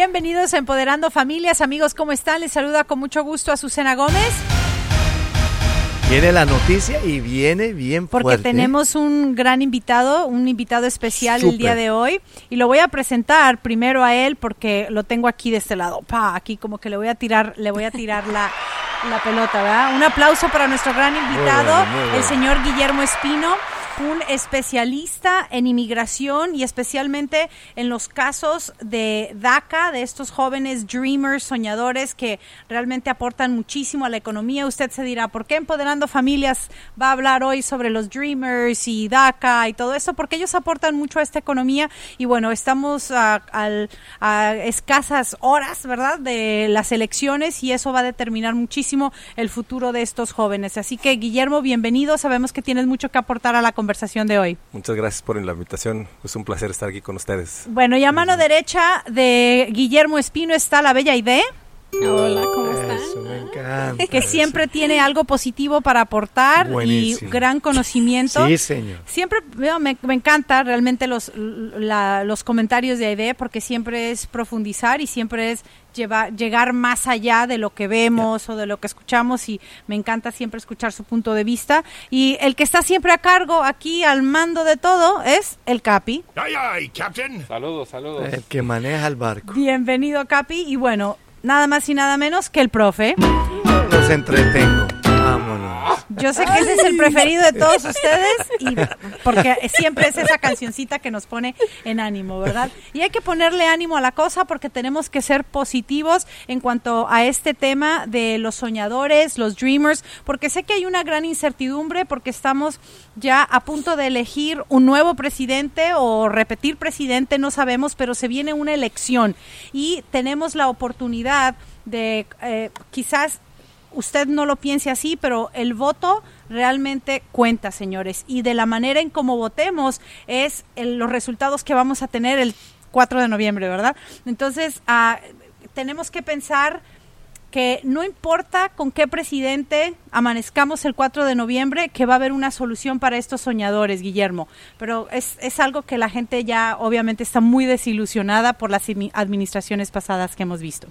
Bienvenidos a Empoderando Familias, amigos, ¿cómo están? Les saluda con mucho gusto a Susana Gómez. Viene la noticia y viene bien Porque fuerte. tenemos un gran invitado, un invitado especial el día de hoy. Y lo voy a presentar primero a él porque lo tengo aquí de este lado. Pa, aquí como que le voy a tirar, le voy a tirar la, la pelota, ¿verdad? Un aplauso para nuestro gran invitado, bueno, muy bueno. el señor Guillermo Espino. Un especialista en inmigración y especialmente en los casos de DACA, de estos jóvenes dreamers, soñadores que realmente aportan muchísimo a la economía. Usted se dirá, ¿por qué Empoderando Familias va a hablar hoy sobre los dreamers y DACA y todo eso? Porque ellos aportan mucho a esta economía y bueno, estamos a, al- a escasas horas, ¿verdad?, de las elecciones y eso va a determinar muchísimo el futuro de estos jóvenes. Así que, Guillermo, bienvenido. Sabemos que tienes mucho que aportar a la conversación de hoy. Muchas gracias por la invitación. Es un placer estar aquí con ustedes. Bueno, y a mano derecha de Guillermo Espino está la bella Aide, Hola, ¿cómo están? Eso, me encanta. que siempre tiene algo positivo para aportar y Buenísimo. gran conocimiento. Sí, señor. Siempre veo, me, me encanta realmente los, la- los comentarios de Aide porque siempre es profundizar y siempre es llevar, llegar más allá de lo que vemos o de lo que escuchamos y me encanta siempre escuchar su punto de vista. Y el que está siempre a cargo aquí al mando de todo es el Capi. Aye, aye, Captain. Saludos, saludos. El que maneja el barco. Bienvenido Capi y bueno, nada más y nada menos que el profe. Los entretengo. Yo sé que ese es el preferido de todos ustedes y porque siempre es esa cancioncita que nos pone en ánimo, ¿verdad? Y hay que ponerle ánimo a la cosa porque tenemos que ser positivos en cuanto a este tema de los soñadores, los dreamers, porque sé que hay una gran incertidumbre porque estamos ya a punto de elegir un nuevo presidente o repetir presidente, no sabemos, pero se viene una elección y tenemos la oportunidad de eh, quizás usted no lo piense así, pero el voto realmente cuenta, señores. Y de la manera en cómo votemos es el- los resultados que vamos a tener el 4 de noviembre, ¿verdad? Entonces, ah, tenemos que pensar que no importa con qué presidente amanezcamos el 4 de noviembre, que va a haber una solución para estos soñadores, Guillermo. Pero es, es algo que la gente ya obviamente está muy desilusionada por las admi- administraciones pasadas que hemos visto.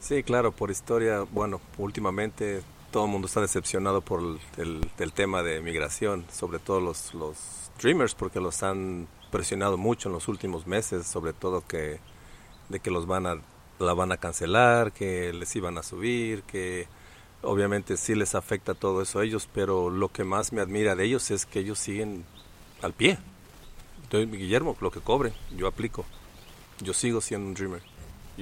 Sí, claro, por historia, bueno, últimamente todo el mundo está decepcionado por el, el- tema de migración, sobre todo los, los Dreamers, porque los han presionado mucho en los últimos meses, sobre todo que de que los van a la van a cancelar, que les iban a subir, que obviamente sí les afecta todo eso a ellos, pero lo que más me admira de ellos es que ellos siguen al pie. Entonces, Guillermo, lo que cobre, yo aplico. Yo sigo siendo un dreamer.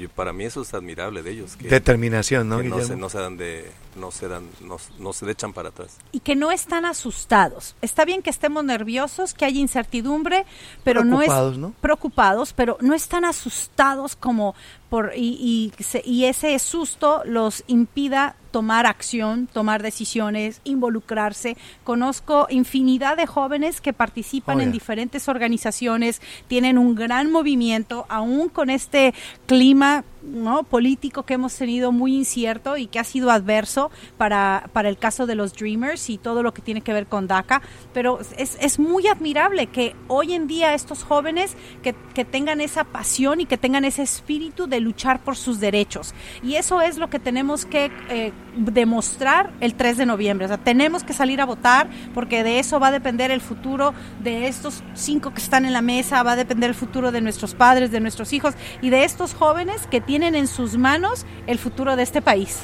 Y para mí eso es admirable de ellos. Que, Determinación, ¿no, que no, se, no se dan de, no se dan, no, no se echan para atrás. y que no están asustados. Está bien que estemos nerviosos, que haya incertidumbre, pero no es Preocupados, ¿no? preocupados, pero no están asustados como por y, y, se- y ese susto los impida tomar acción, tomar decisiones, involucrarse. Conozco infinidad de jóvenes que participan Oh, en diferentes organizaciones, tienen un gran movimiento, aún con este clima ¿no? político que hemos tenido muy incierto y que ha sido adverso para, para el caso de los Dreamers y todo lo que tiene que ver con DACA. Pero es, es muy admirable que hoy en día estos jóvenes que, que tengan esa pasión y que tengan ese espíritu de luchar por sus derechos. Y eso es lo que tenemos que eh, demostrar el 3 de noviembre. O sea, tenemos que salir a votar porque de eso va a depender el futuro de estos cinco que están en la mesa, va a depender el futuro de nuestros padres, de nuestros hijos y de estos jóvenes que tienen en sus manos el futuro de este país.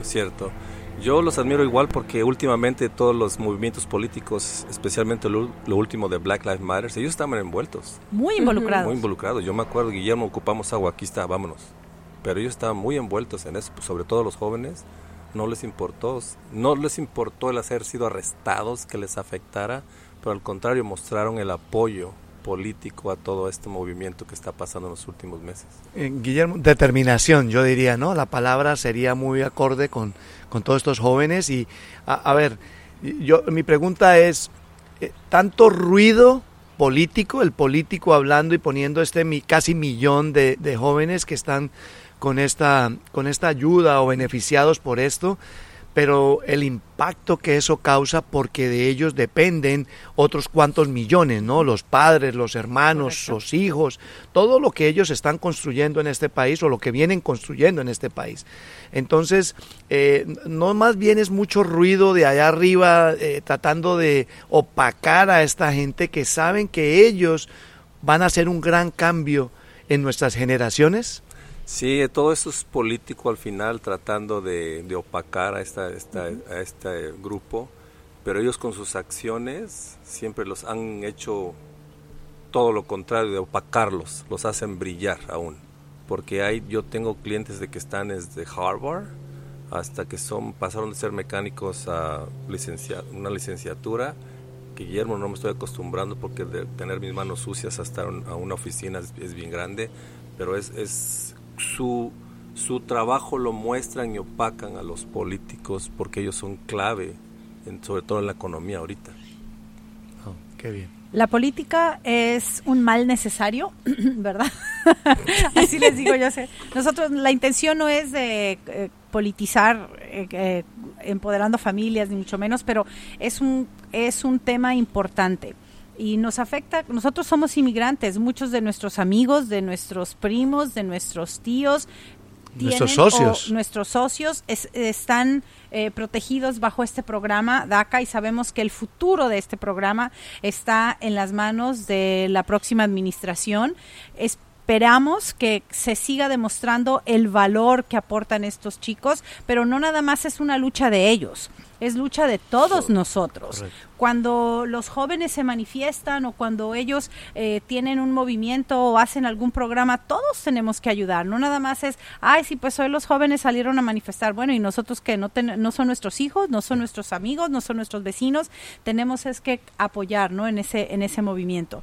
Es cierto. Yo los admiro igual porque últimamente todos los movimientos políticos, especialmente lo, lo último de Black Lives Matter, ellos estaban envueltos, Muy involucrados. muy involucrados. Yo me acuerdo, Guillermo, ocupamos agua, aquí está, vámonos. Pero ellos estaban muy envueltos en eso, sobre todo los jóvenes. No les importó, no les importó el haber sido arrestados, que les afectara, pero al contrario mostraron el apoyo político a todo este movimiento que está pasando en los últimos meses. Eh, Guillermo, determinación, yo diría, ¿no? La palabra sería muy acorde con, con todos estos jóvenes. Y, a, ver, yo, mi pregunta es, eh, ¿tanto ruido político, el político hablando y poniendo este mi, casi millón de, de jóvenes que están con esta, con esta ayuda o beneficiados por esto? Pero el impacto que eso causa porque de ellos dependen otros cuantos millones, ¿no? Los padres, los hermanos, los hijos, todo lo que ellos están construyendo en este país o lo que vienen construyendo en este país. Entonces, eh, no más bien es mucho ruido de allá arriba eh, tratando de opacar a esta gente que saben que ellos van a hacer un gran cambio en nuestras generaciones Sí, todo eso es político al final, tratando de, opacar a, esta, esta, a este grupo, pero ellos con sus acciones siempre los han hecho todo lo contrario, de opacarlos, los hacen brillar aún. Porque hay, yo tengo clientes de que están desde Harvard hasta que son pasaron de ser mecánicos a una licenciatura que Guillermo no me estoy acostumbrando porque de tener mis manos sucias hasta a una oficina es, es bien grande, pero es, es su, su trabajo lo muestran y opacan a los políticos porque ellos son clave, en, sobre todo en la economía ahorita. Oh, qué bien. La política es un mal necesario, ¿verdad? Así les digo yo. Sé. Nosotros, la intención no es de eh, politizar, eh, eh, empoderando familias, ni mucho menos, pero es un, es un tema importante y nos afecta, nosotros somos inmigrantes, muchos de nuestros amigos, de nuestros primos, de nuestros tíos, nuestros socios, nuestros socios están eh, protegidos bajo este programa DACA y sabemos que el futuro de este programa está en las manos de la próxima administración. Esperamos que se siga demostrando el valor que aportan estos chicos, pero no nada más es una lucha de ellos es lucha de todos nosotros. Cuando los jóvenes se manifiestan o cuando ellos eh, tienen un movimiento o hacen algún programa, todos tenemos que ayudar. No nada más es, ay, sí, pues hoy los jóvenes salieron a manifestar. Bueno, y nosotros que no, no son nuestros hijos, no son nuestros amigos, no son nuestros vecinos, tenemos es que apoyar ¿no? en, ese, en ese movimiento.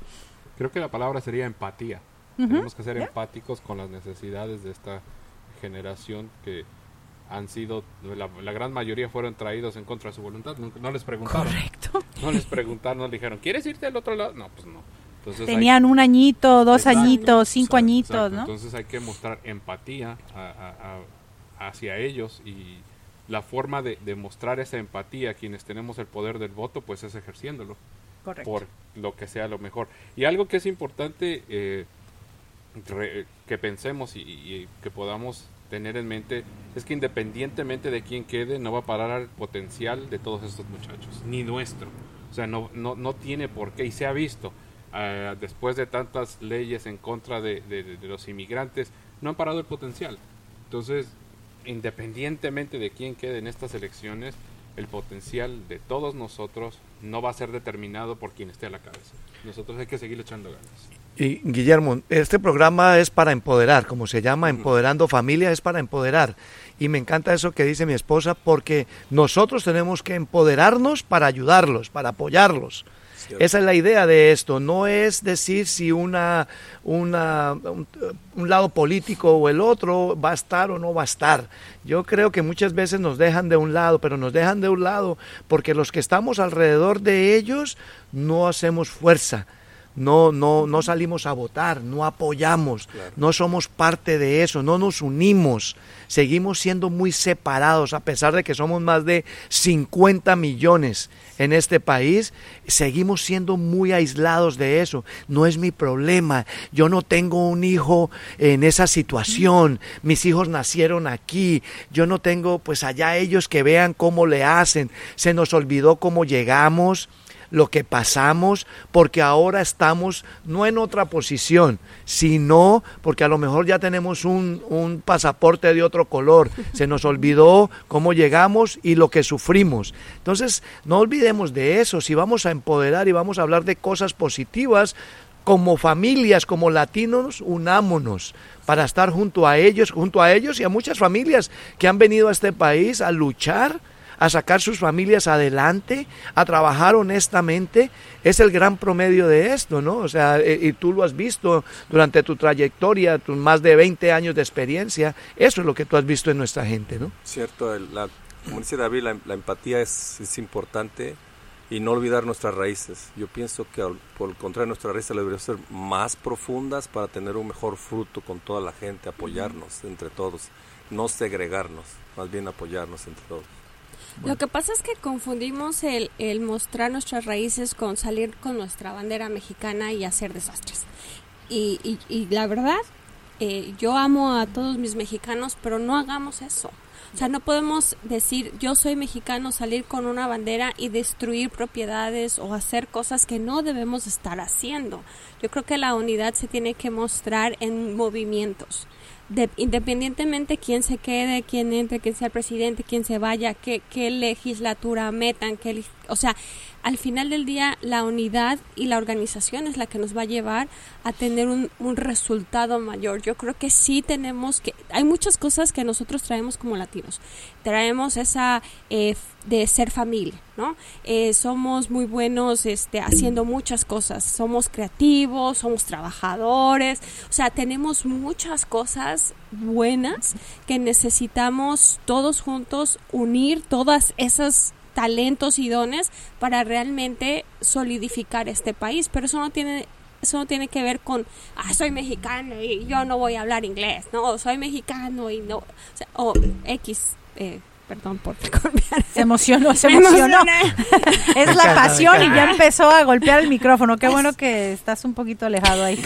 Creo que la palabra sería empatía. Tenemos que ser empáticos con las necesidades de esta generación que han sido, la, gran mayoría fueron traídos en contra de su voluntad, no, les preguntaron. Correcto. No les preguntaron, no les dijeron, ¿quieres irte al otro lado? No, pues no. Entonces Tenían un añito, dos añitos, cinco añitos, ¿no? Entonces hay que mostrar empatía hacia ellos y la forma de, de, mostrar esa empatía quienes tenemos el poder del voto, pues es ejerciéndolo. Correcto. Por lo que sea lo mejor. Y algo que es importante eh, que pensemos y que podamos tener en mente es que independientemente de quién quede, no va a parar al potencial de todos estos muchachos, ni nuestro. O sea, no, no, no tiene por qué, y se ha visto, uh, después de tantas leyes en contra de, de, los inmigrantes, no han parado el potencial. Entonces, independientemente de quién quede en estas elecciones, el potencial de todos nosotros no va a ser determinado por quien esté a la cabeza. Nosotros hay que seguir echando ganas. Y Guillermo, este programa es para empoderar, como se llama, Empoderando Familia, es para empoderar. Y me encanta eso que dice mi esposa, porque nosotros tenemos que empoderarnos para ayudarlos, para apoyarlos. Esa es la idea de esto, no es decir si una, una, un, un, lado político o el otro va a estar o no va a estar. Yo creo que muchas veces nos dejan de un lado, pero nos dejan de un lado porque los que estamos alrededor de ellos no hacemos fuerza no, no, no salimos a votar, no apoyamos, no somos parte de eso, no nos unimos, seguimos siendo muy separados, a pesar de que somos más de 50 millones en este país, seguimos siendo muy aislados de eso. No es mi problema, yo no tengo un hijo en esa situación, mis hijos nacieron aquí, yo no tengo pues allá ellos que vean cómo le hacen, se nos olvidó cómo llegamos lo que pasamos, porque ahora estamos no en otra posición, sino porque a lo mejor ya tenemos un, un pasaporte de otro color, se nos olvidó cómo llegamos y lo que sufrimos. Entonces, no olvidemos de eso, si vamos a empoderar y vamos a hablar de cosas positivas, como familias, como latinos, unámonos para estar junto a ellos, junto a ellos y a muchas familias que han venido a este país a luchar a sacar sus familias adelante, a trabajar honestamente, es el gran promedio de esto, ¿no? O sea, eh, y tú lo has visto durante tu trayectoria, tus más de 20 años de experiencia, eso es lo que tú has visto en nuestra gente, ¿no? Cierto, la, como dice David, la, empatía es, es, importante y no olvidar nuestras raíces. Yo pienso que por el contrario nuestras raíces deberían ser más profundas para tener un mejor fruto con toda la gente, apoyarnos entre todos, no segregarnos, más bien apoyarnos entre todos. Lo que pasa es que confundimos el, el mostrar nuestras raíces con salir con nuestra bandera mexicana y hacer desastres. Y, y, y la verdad, eh, yo amo a todos mis mexicanos, pero no hagamos eso. O sea, no podemos decir yo soy mexicano, salir con una bandera y destruir propiedades o hacer cosas que no debemos estar haciendo. Yo creo que la unidad se tiene que mostrar en movimientos. De, independientemente quién se quede, quién entre, quién sea el presidente, quién se vaya, qué, qué legislatura metan, qué, o sea, al final del día la unidad y la organización es la que nos va a llevar a tener un, resultado mayor. Yo creo que sí tenemos que, hay muchas cosas que nosotros traemos como latinos. Traemos esa eh, de ser familia, ¿no? Eh, somos muy buenos este, haciendo muchas cosas. Somos creativos, somos trabajadores, o sea, tenemos muchas cosas buenas que necesitamos todos juntos unir todas esas talentos y dones para realmente solidificar este país. Pero eso no tiene eso no tiene que ver con, ah, soy mexicano y yo no voy a hablar inglés, no, soy mexicano y no, o, sea, o X, eh, perdón por cambiar. Se emocionó, se emocionó. es la pasión y ya empezó a golpear el micrófono. Qué bueno que estás un poquito alejado ahí.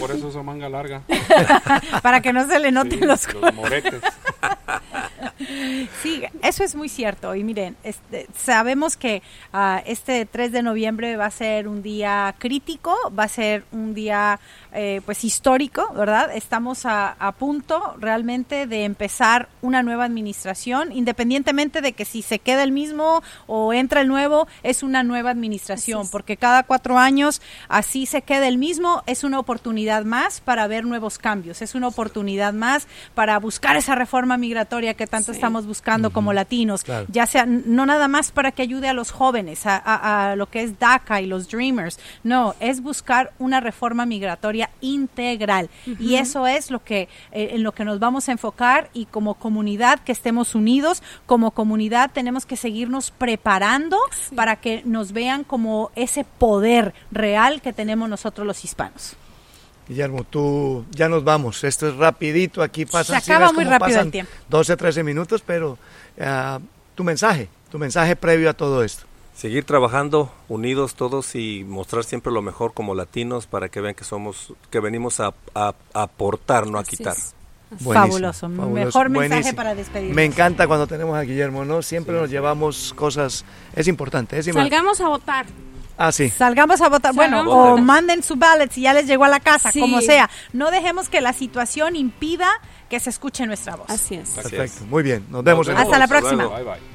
Por eso uso manga larga. Para que no se le noten Sí, los, los moretes. Sí, eso es muy cierto. Y miren, este, sabemos que ah, este 3 de noviembre va a ser un día crítico, va a ser un día eh, pues histórico, ¿verdad? Estamos a, a punto realmente de empezar una nueva administración, independientemente de que si se queda el mismo o entra el nuevo, es una nueva administración, porque cada cuatro años así se queda el mismo, es una oportunidad más para ver nuevos cambios, es una oportunidad más para buscar esa reforma migratoria que tanto Sí. estamos buscando como latinos, Claro. ya sea no nada más para que ayude a los jóvenes, a, a- a lo que es DACA y los Dreamers, no, es buscar una reforma migratoria integral y eso es lo que eh, en lo que nos vamos a enfocar y como comunidad que estemos unidos, como comunidad tenemos que seguirnos preparando para que nos vean como ese poder real que tenemos nosotros los hispanos. Guillermo, tú ya nos vamos. Esto es rapidito. Aquí pasan. Se acaba muy rápido pasan el tiempo. 12, 13 minutos, pero ah, tu mensaje, tu mensaje previo a todo esto. Seguir trabajando unidos todos y mostrar siempre lo mejor como latinos para que vean que somos, que venimos a, aportar, no a Así quitar. es. Fabuloso. Mejor mensaje buenísimo. para despedirnos. Me encanta cuando tenemos a Guillermo, ¿no? Siempre nos llevamos cosas. Es importante, es importante. Salgamos a votar. Ah, sí. Salgamos a votar, bueno, o manden su ballot si ya les llegó a la casa, Sí. como sea. No dejemos que la situación impida que se escuche nuestra voz. Así es. Así Perfecto. es. Muy bien. Nos vemos. Nos en- Hasta la próxima. Bye bye.